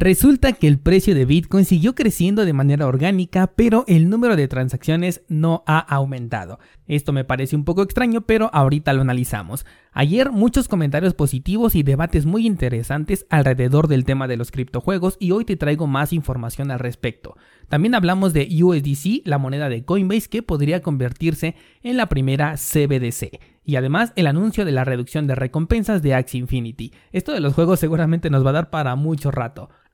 Resulta que el precio de Bitcoin siguió creciendo de manera orgánica, pero el número de transacciones no ha aumentado. Esto me parece un poco extraño, pero ahorita lo analizamos. Ayer muchos comentarios positivos y debates muy interesantes alrededor del tema de los criptojuegos y hoy te traigo más información al respecto. También hablamos de USDC, la moneda de Coinbase que podría convertirse en la primera CBDC y además el anuncio de la reducción de recompensas de Axie Infinity. Esto de los juegos seguramente nos va a dar para mucho rato.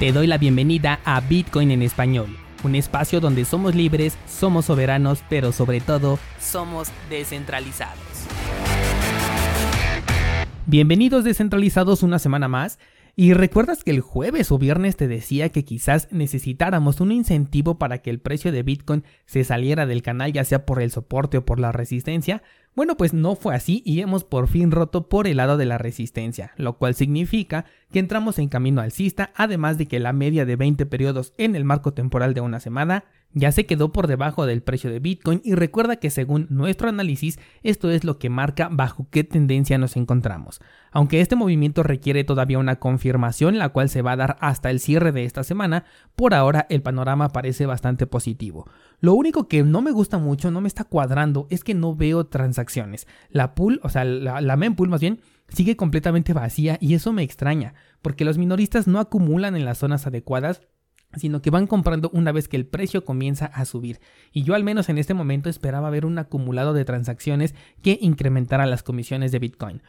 Te doy la bienvenida a Bitcoin en español, un espacio donde somos libres, somos soberanos, pero sobre todo somos descentralizados. Bienvenidos descentralizados una semana más. ¿Y recuerdas que el jueves o viernes te decía que quizás necesitáramos un incentivo para que el precio de Bitcoin se saliera del canal ya sea por el soporte o por la resistencia? Bueno, pues no fue así y hemos por fin roto por el lado de la resistencia, lo cual significa que entramos en camino alcista, además de que la media de 20 periodos en el marco temporal de una semana ya se quedó por debajo del precio de Bitcoin y recuerda que según nuestro análisis esto es lo que marca bajo qué tendencia nos encontramos. Aunque este movimiento requiere todavía una confirmación la cual se va a dar hasta el cierre de esta semana, por ahora el panorama parece bastante positivo. Lo único que no me gusta mucho, no me está cuadrando, es que no veo transacciones. La pool, o sea, la, la mempool más bien, sigue completamente vacía y eso me extraña, porque los minoristas no acumulan en las zonas adecuadas sino que van comprando una vez que el precio comienza a subir. Y yo al menos en este momento esperaba ver un acumulado de transacciones que incrementara las comisiones de Bitcoin.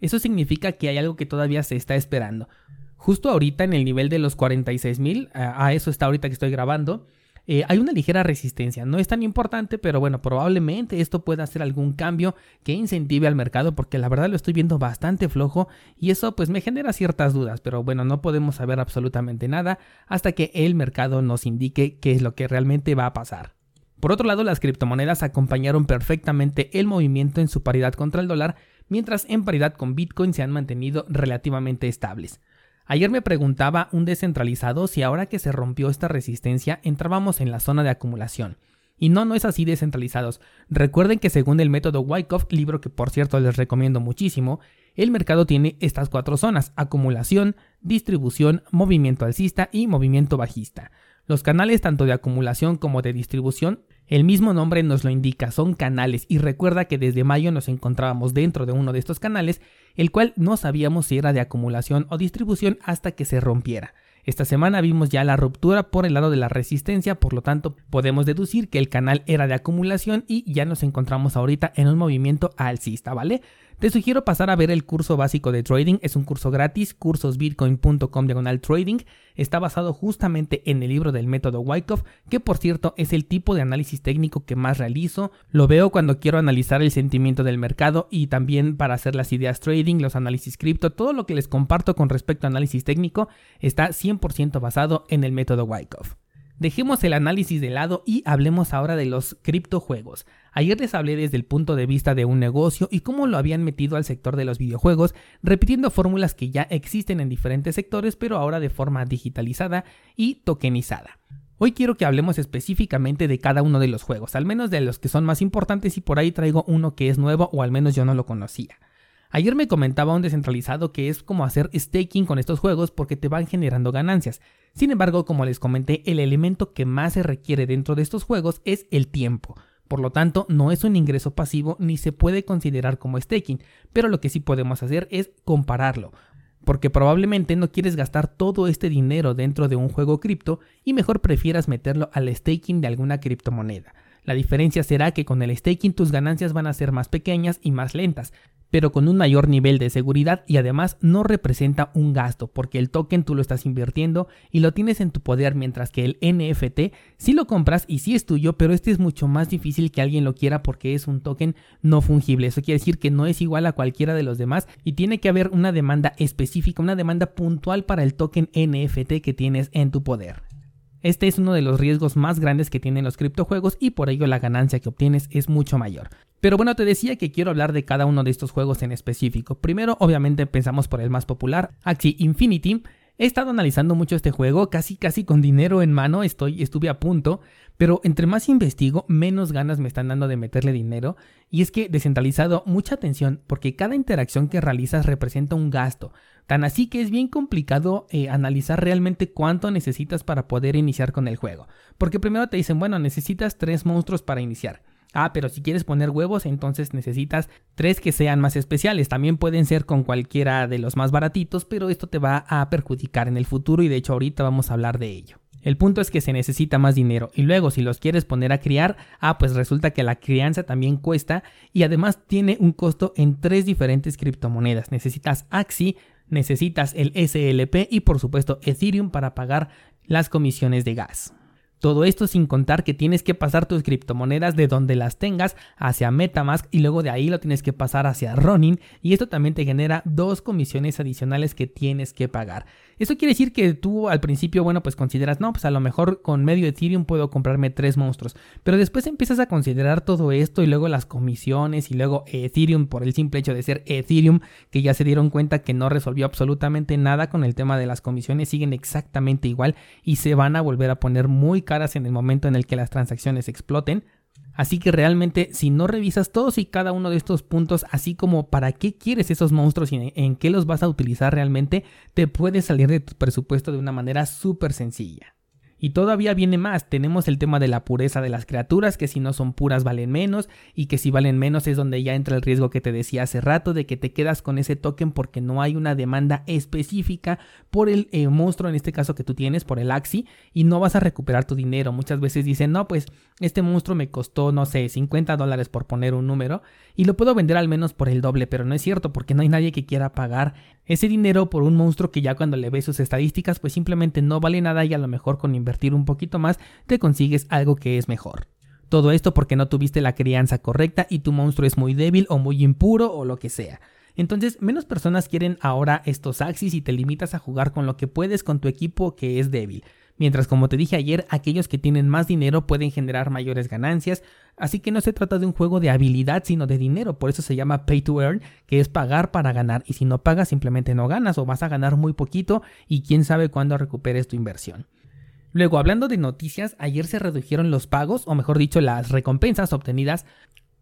Eso significa que hay algo que todavía se está esperando. Justo ahorita en el nivel de los 46 mil, a eso está ahorita que estoy grabando, eh, hay una ligera resistencia. No es tan importante, pero bueno, probablemente esto pueda hacer algún cambio que incentive al mercado porque la verdad lo estoy viendo bastante flojo y eso pues me genera ciertas dudas, pero bueno, no podemos saber absolutamente nada hasta que el mercado nos indique qué es lo que realmente va a pasar. Por otro lado, las criptomonedas acompañaron perfectamente el movimiento en su paridad contra el dólar, mientras en paridad con Bitcoin se han mantenido relativamente estables. Ayer me preguntaba un descentralizado si ahora que se rompió esta resistencia entrábamos en la zona de acumulación. Y no, no es así descentralizados. Recuerden que según el método Wyckoff, libro que por cierto les recomiendo muchísimo, el mercado tiene estas cuatro zonas, acumulación, distribución, movimiento alcista y movimiento bajista. Los canales tanto de acumulación como de distribución el mismo nombre nos lo indica, son canales y recuerda que desde mayo nos encontrábamos dentro de uno de estos canales, el cual no sabíamos si era de acumulación o distribución hasta que se rompiera. Esta semana vimos ya la ruptura por el lado de la resistencia, por lo tanto podemos deducir que el canal era de acumulación y ya nos encontramos ahorita en un movimiento alcista, ¿vale? Te sugiero pasar a ver el curso básico de trading, es un curso gratis, cursosbitcoin.com diagonal trading, está basado justamente en el libro del método Wyckoff, que por cierto es el tipo de análisis técnico que más realizo, lo veo cuando quiero analizar el sentimiento del mercado y también para hacer las ideas trading, los análisis cripto, todo lo que les comparto con respecto a análisis técnico está 100% basado en el método Wyckoff. Dejemos el análisis de lado y hablemos ahora de los criptojuegos. Ayer les hablé desde el punto de vista de un negocio y cómo lo habían metido al sector de los videojuegos, repitiendo fórmulas que ya existen en diferentes sectores, pero ahora de forma digitalizada y tokenizada. Hoy quiero que hablemos específicamente de cada uno de los juegos, al menos de los que son más importantes y por ahí traigo uno que es nuevo o al menos yo no lo conocía. Ayer me comentaba un descentralizado que es como hacer staking con estos juegos porque te van generando ganancias. Sin embargo, como les comenté, el elemento que más se requiere dentro de estos juegos es el tiempo. Por lo tanto, no es un ingreso pasivo ni se puede considerar como staking, pero lo que sí podemos hacer es compararlo. Porque probablemente no quieres gastar todo este dinero dentro de un juego cripto y mejor prefieras meterlo al staking de alguna criptomoneda. La diferencia será que con el staking tus ganancias van a ser más pequeñas y más lentas, pero con un mayor nivel de seguridad y además no representa un gasto porque el token tú lo estás invirtiendo y lo tienes en tu poder mientras que el NFT sí lo compras y sí es tuyo pero este es mucho más difícil que alguien lo quiera porque es un token no fungible eso quiere decir que no es igual a cualquiera de los demás y tiene que haber una demanda específica una demanda puntual para el token NFT que tienes en tu poder este es uno de los riesgos más grandes que tienen los criptojuegos y por ello la ganancia que obtienes es mucho mayor. Pero bueno, te decía que quiero hablar de cada uno de estos juegos en específico. Primero, obviamente, pensamos por el más popular, Axie Infinity. He estado analizando mucho este juego, casi casi con dinero en mano, estoy, estuve a punto, pero entre más investigo, menos ganas me están dando de meterle dinero. Y es que descentralizado, mucha atención, porque cada interacción que realizas representa un gasto. Tan así que es bien complicado eh, analizar realmente cuánto necesitas para poder iniciar con el juego. Porque primero te dicen, bueno, necesitas tres monstruos para iniciar. Ah, pero si quieres poner huevos, entonces necesitas tres que sean más especiales. También pueden ser con cualquiera de los más baratitos, pero esto te va a perjudicar en el futuro y de hecho ahorita vamos a hablar de ello. El punto es que se necesita más dinero y luego si los quieres poner a criar, ah, pues resulta que la crianza también cuesta y además tiene un costo en tres diferentes criptomonedas. Necesitas Axi, necesitas el SLP y por supuesto Ethereum para pagar las comisiones de gas. Todo esto sin contar que tienes que pasar tus criptomonedas de donde las tengas hacia Metamask y luego de ahí lo tienes que pasar hacia Ronin y esto también te genera dos comisiones adicionales que tienes que pagar. Eso quiere decir que tú al principio, bueno, pues consideras, no, pues a lo mejor con medio Ethereum puedo comprarme tres monstruos, pero después empiezas a considerar todo esto y luego las comisiones y luego Ethereum por el simple hecho de ser Ethereum, que ya se dieron cuenta que no resolvió absolutamente nada con el tema de las comisiones, siguen exactamente igual y se van a volver a poner muy en el momento en el que las transacciones exploten. Así que realmente si no revisas todos y cada uno de estos puntos, así como para qué quieres esos monstruos y en qué los vas a utilizar realmente, te puedes salir de tu presupuesto de una manera súper sencilla. Y todavía viene más, tenemos el tema de la pureza de las criaturas, que si no son puras valen menos, y que si valen menos es donde ya entra el riesgo que te decía hace rato, de que te quedas con ese token porque no hay una demanda específica por el eh, monstruo, en este caso que tú tienes, por el Axi, y no vas a recuperar tu dinero. Muchas veces dicen, no, pues este monstruo me costó, no sé, 50 dólares por poner un número, y lo puedo vender al menos por el doble, pero no es cierto, porque no hay nadie que quiera pagar ese dinero por un monstruo que ya cuando le ves sus estadísticas pues simplemente no vale nada y a lo mejor con invertir un poquito más te consigues algo que es mejor. Todo esto porque no tuviste la crianza correcta y tu monstruo es muy débil o muy impuro o lo que sea. Entonces, menos personas quieren ahora estos axis y te limitas a jugar con lo que puedes con tu equipo que es débil. Mientras como te dije ayer, aquellos que tienen más dinero pueden generar mayores ganancias, así que no se trata de un juego de habilidad sino de dinero, por eso se llama pay to earn, que es pagar para ganar, y si no pagas simplemente no ganas o vas a ganar muy poquito y quién sabe cuándo recuperes tu inversión. Luego, hablando de noticias, ayer se redujeron los pagos, o mejor dicho, las recompensas obtenidas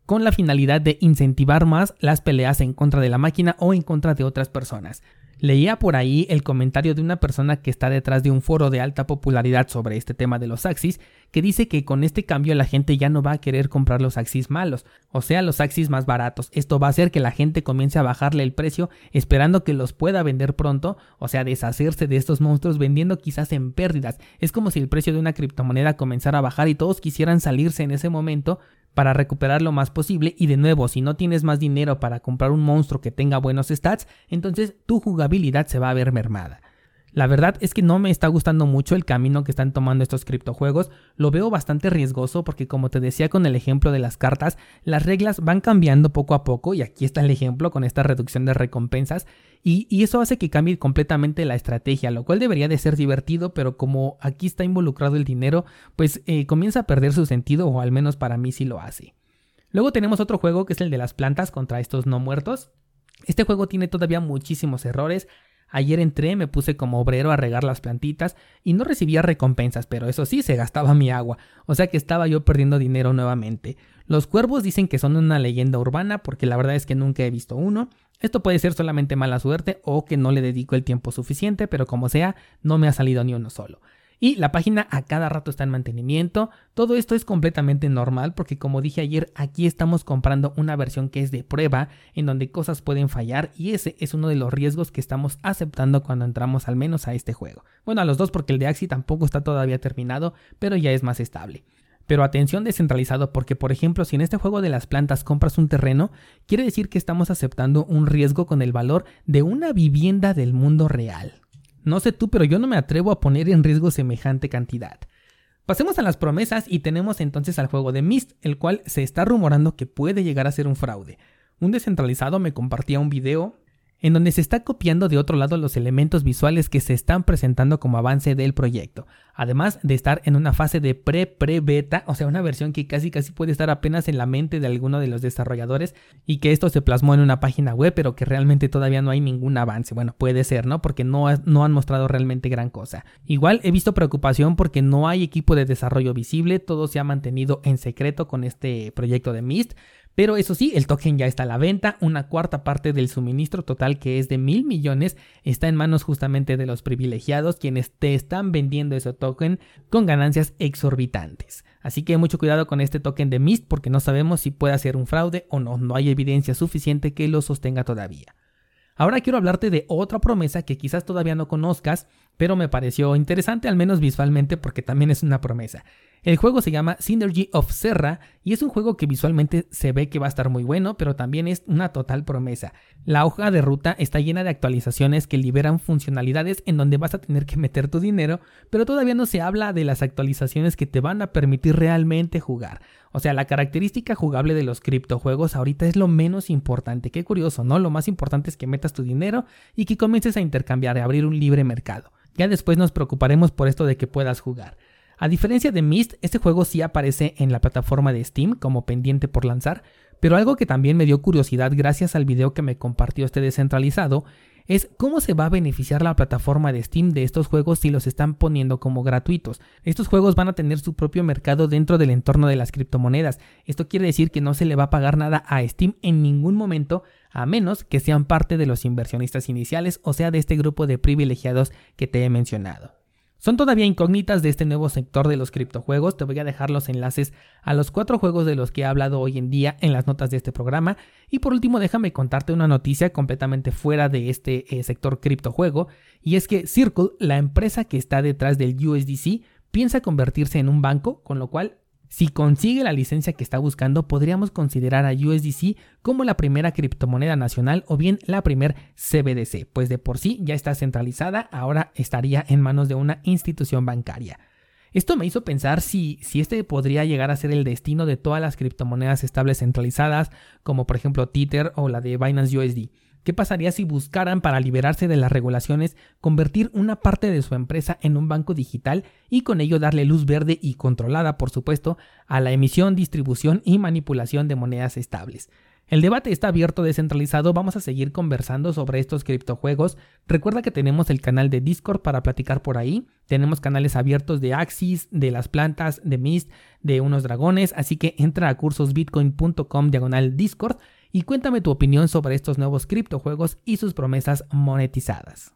con la finalidad de incentivar más las peleas en contra de la máquina o en contra de otras personas. Leía por ahí el comentario de una persona que está detrás de un foro de alta popularidad sobre este tema de los Axis, que dice que con este cambio la gente ya no va a querer comprar los Axis malos, o sea, los Axis más baratos. Esto va a hacer que la gente comience a bajarle el precio esperando que los pueda vender pronto, o sea, deshacerse de estos monstruos vendiendo quizás en pérdidas. Es como si el precio de una criptomoneda comenzara a bajar y todos quisieran salirse en ese momento para recuperar lo más posible y de nuevo si no tienes más dinero para comprar un monstruo que tenga buenos stats, entonces tu jugabilidad se va a ver mermada. La verdad es que no me está gustando mucho el camino que están tomando estos criptojuegos, lo veo bastante riesgoso porque como te decía con el ejemplo de las cartas, las reglas van cambiando poco a poco y aquí está el ejemplo con esta reducción de recompensas y, eso hace que cambie completamente la estrategia, lo cual debería de ser divertido, pero como aquí está involucrado el dinero, pues eh, comienza a perder su sentido o al menos para mí sí lo hace. Luego tenemos otro juego que es el de las plantas contra estos no muertos. Este juego tiene todavía muchísimos errores, Ayer entré, me puse como obrero a regar las plantitas y no recibía recompensas, pero eso sí, se gastaba mi agua, o sea que estaba yo perdiendo dinero nuevamente. Los cuervos dicen que son una leyenda urbana porque la verdad es que nunca he visto uno. Esto puede ser solamente mala suerte o que no le dedico el tiempo suficiente, pero como sea, no me ha salido ni uno solo. Y la página a cada rato está en mantenimiento. Todo esto es completamente normal porque como dije ayer, aquí estamos comprando una versión que es de prueba, en donde cosas pueden fallar y ese es uno de los riesgos que estamos aceptando cuando entramos al menos a este juego. Bueno, a los dos porque el de Axi tampoco está todavía terminado, pero ya es más estable. Pero atención descentralizado porque por ejemplo si en este juego de las plantas compras un terreno, quiere decir que estamos aceptando un riesgo con el valor de una vivienda del mundo real. No sé tú, pero yo no me atrevo a poner en riesgo semejante cantidad. Pasemos a las promesas y tenemos entonces al juego de Mist, el cual se está rumorando que puede llegar a ser un fraude. Un descentralizado me compartía un video en donde se está copiando de otro lado los elementos visuales que se están presentando como avance del proyecto, además de estar en una fase de pre-pre-beta, o sea, una versión que casi casi puede estar apenas en la mente de alguno de los desarrolladores y que esto se plasmó en una página web, pero que realmente todavía no hay ningún avance. Bueno, puede ser, ¿no? Porque no, no han mostrado realmente gran cosa. Igual he visto preocupación porque no hay equipo de desarrollo visible, todo se ha mantenido en secreto con este proyecto de Mist, pero eso sí, el token ya está a la venta, una cuarta parte del suministro total que es de mil millones está en manos justamente de los privilegiados quienes te están vendiendo ese token con ganancias exorbitantes. Así que mucho cuidado con este token de Mist porque no sabemos si puede ser un fraude o no, no hay evidencia suficiente que lo sostenga todavía. Ahora quiero hablarte de otra promesa que quizás todavía no conozcas, pero me pareció interesante al menos visualmente porque también es una promesa. El juego se llama Synergy of Serra y es un juego que visualmente se ve que va a estar muy bueno, pero también es una total promesa. La hoja de ruta está llena de actualizaciones que liberan funcionalidades en donde vas a tener que meter tu dinero, pero todavía no se habla de las actualizaciones que te van a permitir realmente jugar. O sea, la característica jugable de los criptojuegos ahorita es lo menos importante. Qué curioso, ¿no? Lo más importante es que metas tu dinero y que comiences a intercambiar, a abrir un libre mercado. Ya después nos preocuparemos por esto de que puedas jugar. A diferencia de Myst, este juego sí aparece en la plataforma de Steam como pendiente por lanzar, pero algo que también me dio curiosidad gracias al video que me compartió este descentralizado es cómo se va a beneficiar la plataforma de Steam de estos juegos si los están poniendo como gratuitos. Estos juegos van a tener su propio mercado dentro del entorno de las criptomonedas. Esto quiere decir que no se le va a pagar nada a Steam en ningún momento a menos que sean parte de los inversionistas iniciales o sea de este grupo de privilegiados que te he mencionado. Son todavía incógnitas de este nuevo sector de los criptojuegos. Te voy a dejar los enlaces a los cuatro juegos de los que he hablado hoy en día en las notas de este programa. Y por último, déjame contarte una noticia completamente fuera de este eh, sector criptojuego. Y es que Circle, la empresa que está detrás del USDC, piensa convertirse en un banco, con lo cual si consigue la licencia que está buscando, podríamos considerar a USDC como la primera criptomoneda nacional o bien la primer CBDC, pues de por sí ya está centralizada, ahora estaría en manos de una institución bancaria. Esto me hizo pensar si, si este podría llegar a ser el destino de todas las criptomonedas estables centralizadas, como por ejemplo Tether o la de Binance USD. ¿Qué pasaría si buscaran, para liberarse de las regulaciones, convertir una parte de su empresa en un banco digital y con ello darle luz verde y controlada, por supuesto, a la emisión, distribución y manipulación de monedas estables? El debate está abierto, descentralizado, vamos a seguir conversando sobre estos criptojuegos. Recuerda que tenemos el canal de Discord para platicar por ahí, tenemos canales abiertos de Axis, de las plantas, de Mist, de unos dragones, así que entra a cursosbitcoin.com diagonal Discord y cuéntame tu opinión sobre estos nuevos criptojuegos y sus promesas monetizadas.